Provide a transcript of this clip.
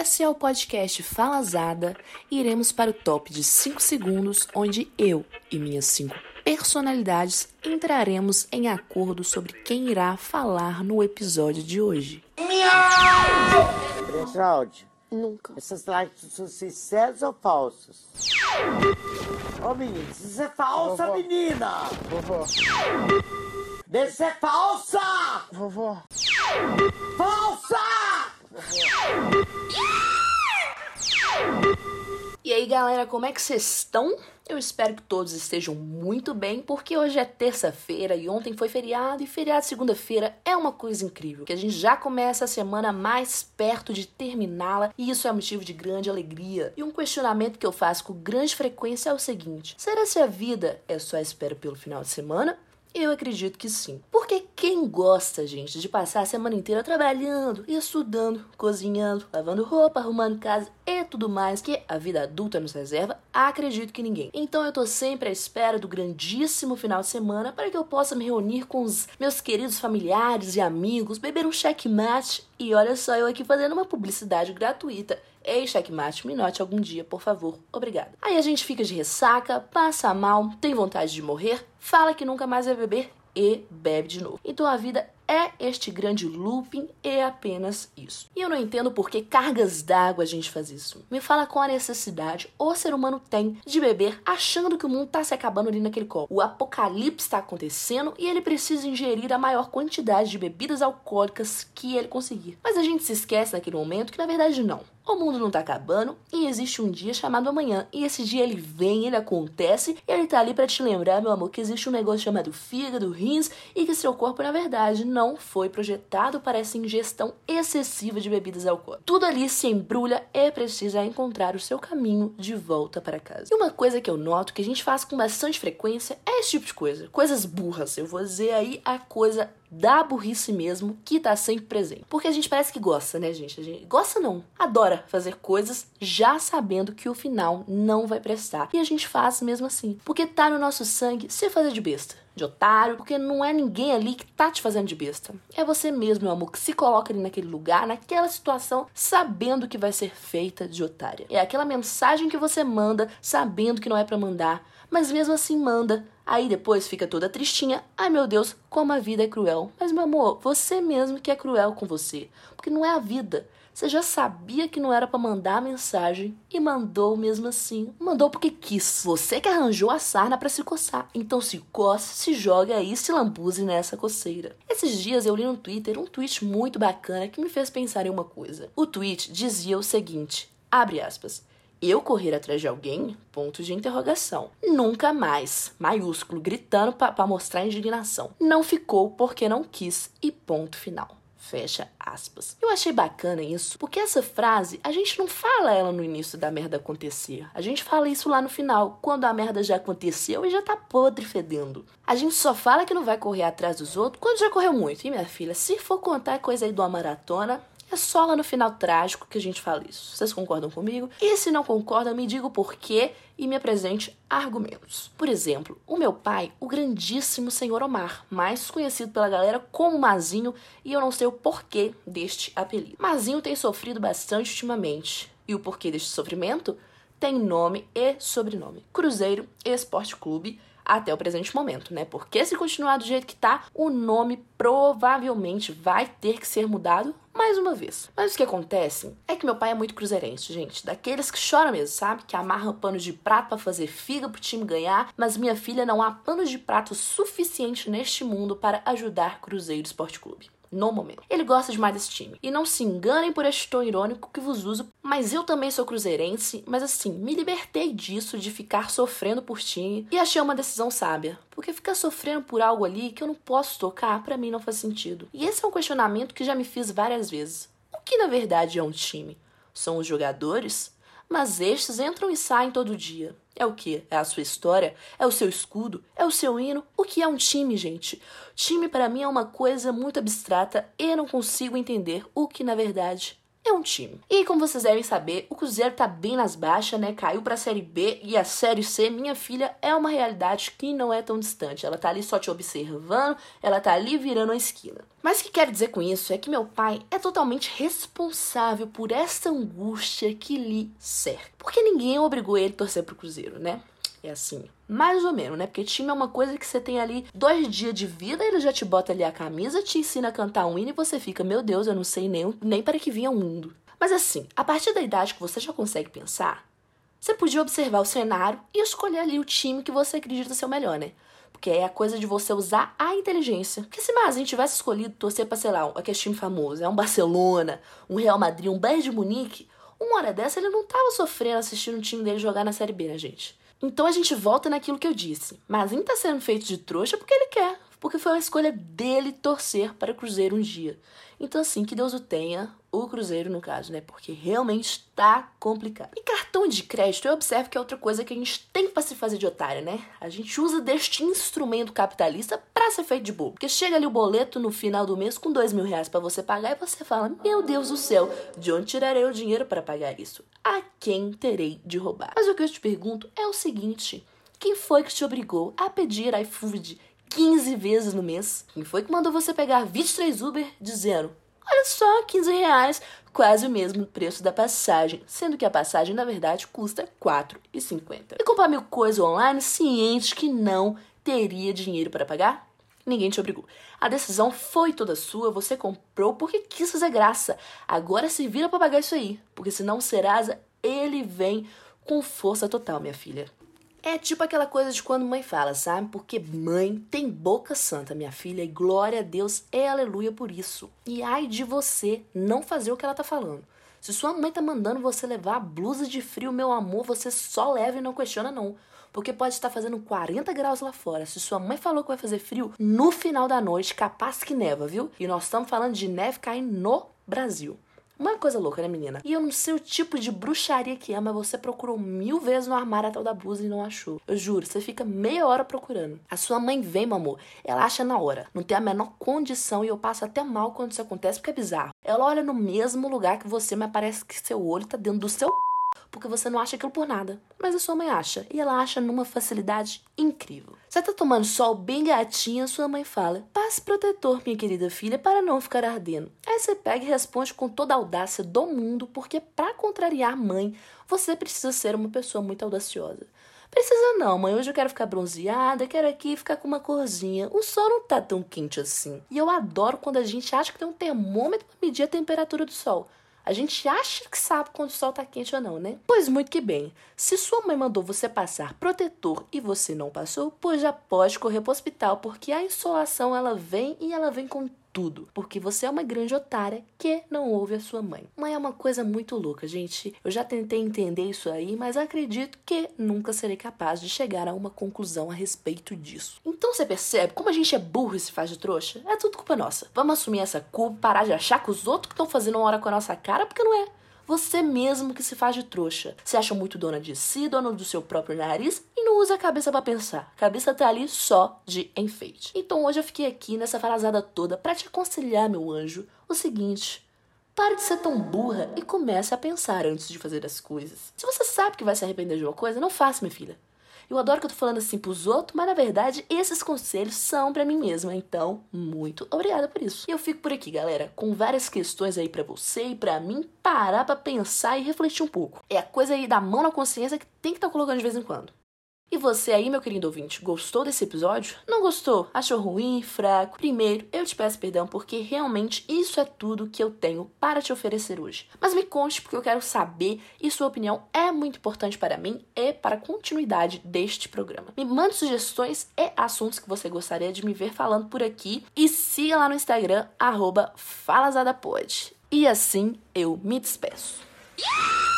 Esse é o podcast Falazada e iremos para o top de 5 segundos, onde eu e minhas 5 personalidades entraremos em acordo sobre quem irá falar no episódio de hoje. Bertralde, Nunca. essas lives são sinceras ou falsas? Ô menino, isso é falsa, Vovó. menina! Vovó, Deixa ser falsa! vovó, Falsa! E aí, galera, como é que vocês estão? Eu espero que todos estejam muito bem, porque hoje é terça-feira e ontem foi feriado, e feriado segunda-feira é uma coisa incrível, que a gente já começa a semana mais perto de terminá-la, e isso é motivo de grande alegria. E um questionamento que eu faço com grande frequência é o seguinte: será se a vida é só espera pelo final de semana? Eu acredito que sim. Porque quem gosta, gente, de passar a semana inteira trabalhando, estudando, cozinhando, lavando roupa, arrumando casa e tudo mais que a vida adulta nos reserva, acredito que ninguém. Então eu tô sempre à espera do grandíssimo final de semana para que eu possa me reunir com os meus queridos familiares e amigos, beber um checkmate e olha só eu aqui fazendo uma publicidade gratuita. Ei, checkmate, me note algum dia, por favor. Obrigada. Aí a gente fica de ressaca, passa mal, tem vontade de morrer, fala que nunca mais vai beber e bebe de novo. Então a vida é este grande looping e apenas isso. E eu não entendo por que cargas d'água a gente faz isso. Me fala qual a necessidade o ser humano tem de beber achando que o mundo tá se acabando ali naquele copo. O apocalipse está acontecendo e ele precisa ingerir a maior quantidade de bebidas alcoólicas que ele conseguir. Mas a gente se esquece naquele momento que na verdade não. O mundo não tá acabando e existe um dia chamado amanhã. E esse dia ele vem, ele acontece e ele tá ali para te lembrar, meu amor, que existe um negócio chamado fígado, rins e que seu corpo, na verdade, não foi projetado para essa ingestão excessiva de bebidas alcoólicas. Tudo ali se embrulha e precisa encontrar o seu caminho de volta para casa. E uma coisa que eu noto que a gente faz com bastante frequência é esse tipo de coisa. Coisas burras. Eu vou dizer aí a coisa da burrice mesmo que tá sempre presente. Porque a gente parece que gosta, né, gente? A gente gosta não, adora fazer coisas já sabendo que o final não vai prestar. E a gente faz mesmo assim, porque tá no nosso sangue se fazer de besta, de otário, porque não é ninguém ali que tá te fazendo de besta. É você mesmo, meu amor, que se coloca ali naquele lugar, naquela situação, sabendo que vai ser feita de otária. É aquela mensagem que você manda sabendo que não é para mandar, mas mesmo assim manda. Aí depois fica toda tristinha. Ai meu Deus, como a vida é cruel. Mas meu amor, você mesmo que é cruel com você. Porque não é a vida. Você já sabia que não era para mandar a mensagem e mandou mesmo assim. Mandou porque quis. Você que arranjou a sarna para se coçar. Então se coce, se joga aí, se lambuze nessa coceira. Esses dias eu li no Twitter um tweet muito bacana que me fez pensar em uma coisa. O tweet dizia o seguinte: abre aspas. Eu correr atrás de alguém? Ponto de interrogação. Nunca mais. Maiúsculo, gritando para mostrar indignação. Não ficou porque não quis. E ponto final. Fecha aspas. Eu achei bacana isso, porque essa frase a gente não fala ela no início da merda acontecer. A gente fala isso lá no final, quando a merda já aconteceu e já tá podre fedendo. A gente só fala que não vai correr atrás dos outros quando já correu muito. E minha filha, se for contar coisa aí de uma maratona, é só lá no final trágico que a gente fala isso. Vocês concordam comigo? E se não concordam, me diga o porquê e me apresente argumentos. Por exemplo, o meu pai, o grandíssimo senhor Omar, mais conhecido pela galera como Mazinho, e eu não sei o porquê deste apelido. Mazinho tem sofrido bastante ultimamente. E o porquê deste sofrimento? Tem nome e sobrenome. Cruzeiro Esporte Clube até o presente momento, né? Porque se continuar do jeito que tá, o nome provavelmente vai ter que ser mudado mais uma vez. Mas o que acontece é que meu pai é muito cruzeirense, gente. Daqueles que choram mesmo, sabe? Que amarram panos de prato para fazer figa pro time ganhar. Mas minha filha não há panos de prato suficiente neste mundo para ajudar Cruzeiro Esporte Clube no momento. Ele gosta demais desse time. E não se enganem por este tom irônico que vos uso, mas eu também sou cruzeirense, mas assim, me libertei disso de ficar sofrendo por time e achei uma decisão sábia. Porque ficar sofrendo por algo ali que eu não posso tocar, para mim não faz sentido. E esse é um questionamento que já me fiz várias vezes. O que na verdade é um time? São os jogadores? Mas estes entram e saem todo dia. É o que? É a sua história? É o seu escudo? É o seu hino? O que é um time, gente? Time para mim é uma coisa muito abstrata e não consigo entender o que na verdade é um time. E como vocês devem saber, o Cruzeiro tá bem nas baixas, né? Caiu pra Série B e a Série C, minha filha, é uma realidade que não é tão distante. Ela tá ali só te observando, ela tá ali virando a esquina. Mas o que quero dizer com isso é que meu pai é totalmente responsável por essa angústia que lhe cerca. Porque ninguém obrigou ele a torcer pro Cruzeiro, né? É assim, mais ou menos, né? Porque time é uma coisa que você tem ali dois dias de vida, ele já te bota ali a camisa, te ensina a cantar um hino e você fica, meu Deus, eu não sei nem, nem para que vinha o mundo. Mas assim, a partir da idade que você já consegue pensar, você podia observar o cenário e escolher ali o time que você acredita ser o melhor, né? Porque é a coisa de você usar a inteligência. Porque se gente tivesse escolhido torcer pra, sei lá, aquele time famoso, é um Barcelona, um Real Madrid, um Bayern de Munique, uma hora dessa ele não tava sofrendo assistindo o time dele jogar na Série B, né, gente? Então a gente volta naquilo que eu disse. Mazinho tá sendo feito de trouxa porque ele quer, porque foi uma escolha dele torcer para o Cruzeiro um dia. Então, assim, que Deus o tenha, o Cruzeiro no caso, né? Porque realmente tá complicado. E cartão de crédito, eu observo que é outra coisa que a gente tem para se fazer de otário, né? A gente usa deste instrumento capitalista para ser feito de bobo. Porque chega ali o boleto no final do mês com dois mil reais para você pagar e você fala: Meu Deus do céu, de onde tirarei o dinheiro para pagar isso? A quem terei de roubar? Mas o que eu te pergunto é o seguinte: quem foi que te obrigou a pedir iFood 15 vezes no mês. Quem foi que mandou você pegar 23 Uber dizendo: Olha só, 15 reais, quase o mesmo preço da passagem, sendo que a passagem na verdade custa R$ 4,50. E comprar mil coisas online ciente que não teria dinheiro para pagar? Ninguém te obrigou. A decisão foi toda sua, você comprou porque quis fazer graça. Agora se vira para pagar isso aí, porque senão o Serasa, ele vem com força total, minha filha. É tipo aquela coisa de quando mãe fala, sabe? Porque mãe tem boca santa, minha filha, e glória a Deus é aleluia por isso. E ai de você não fazer o que ela tá falando. Se sua mãe tá mandando você levar a blusa de frio, meu amor, você só leva e não questiona não. Porque pode estar fazendo 40 graus lá fora. Se sua mãe falou que vai fazer frio, no final da noite, capaz que neva, viu? E nós estamos falando de neve cair no Brasil. Uma coisa louca, né, menina? E eu não sei o tipo de bruxaria que é, mas você procurou mil vezes no armário a tal da blusa e não achou. Eu juro, você fica meia hora procurando. A sua mãe vem, meu amor, ela acha na hora. Não tem a menor condição e eu passo até mal quando isso acontece, porque é bizarro. Ela olha no mesmo lugar que você, mas parece que seu olho tá dentro do seu porque você não acha aquilo por nada. Mas a sua mãe acha, e ela acha numa facilidade incrível. Você tá tomando sol bem gatinha, sua mãe fala: passe protetor, minha querida filha, para não ficar ardendo. Aí você pega e responde com toda a audácia do mundo, porque para contrariar mãe, você precisa ser uma pessoa muito audaciosa. Precisa não, mãe. Hoje eu quero ficar bronzeada, quero aqui ficar com uma corzinha. O sol não tá tão quente assim. E eu adoro quando a gente acha que tem um termômetro para medir a temperatura do sol. A gente acha que sabe quando o sol tá quente ou não, né? Pois muito que bem. Se sua mãe mandou você passar protetor e você não passou, pois já pode correr pro hospital, porque a insolação ela vem e ela vem com tudo, porque você é uma grande otária que não ouve a sua mãe. Mãe é uma coisa muito louca, gente. Eu já tentei entender isso aí, mas acredito que nunca serei capaz de chegar a uma conclusão a respeito disso. Então você percebe como a gente é burro e se faz de trouxa? É tudo culpa nossa. Vamos assumir essa culpa, parar de achar que os outros que estão fazendo uma hora com a nossa cara, porque não é. Você mesmo que se faz de trouxa. Se acha muito dona de si, dona do seu próprio nariz e não usa a cabeça para pensar. A cabeça tá ali só de enfeite. Então hoje eu fiquei aqui nessa frasada toda para te aconselhar, meu anjo, o seguinte: Pare de ser tão burra e comece a pensar antes de fazer as coisas. Se você sabe que vai se arrepender de uma coisa, não faça, minha filha. Eu adoro que eu tô falando assim pros outros, mas na verdade esses conselhos são para mim mesma. Então, muito obrigada por isso. E eu fico por aqui, galera, com várias questões aí para você e para mim parar para pensar e refletir um pouco. É a coisa aí da mão na consciência que tem que estar tá colocando de vez em quando. E você aí, meu querido ouvinte, gostou desse episódio? Não gostou? Achou ruim, fraco? Primeiro, eu te peço perdão porque realmente isso é tudo que eu tenho para te oferecer hoje. Mas me conte porque eu quero saber e sua opinião é muito importante para mim e para a continuidade deste programa. Me mande sugestões e assuntos que você gostaria de me ver falando por aqui e siga lá no Instagram, falazadapod. E assim eu me despeço. Yeah!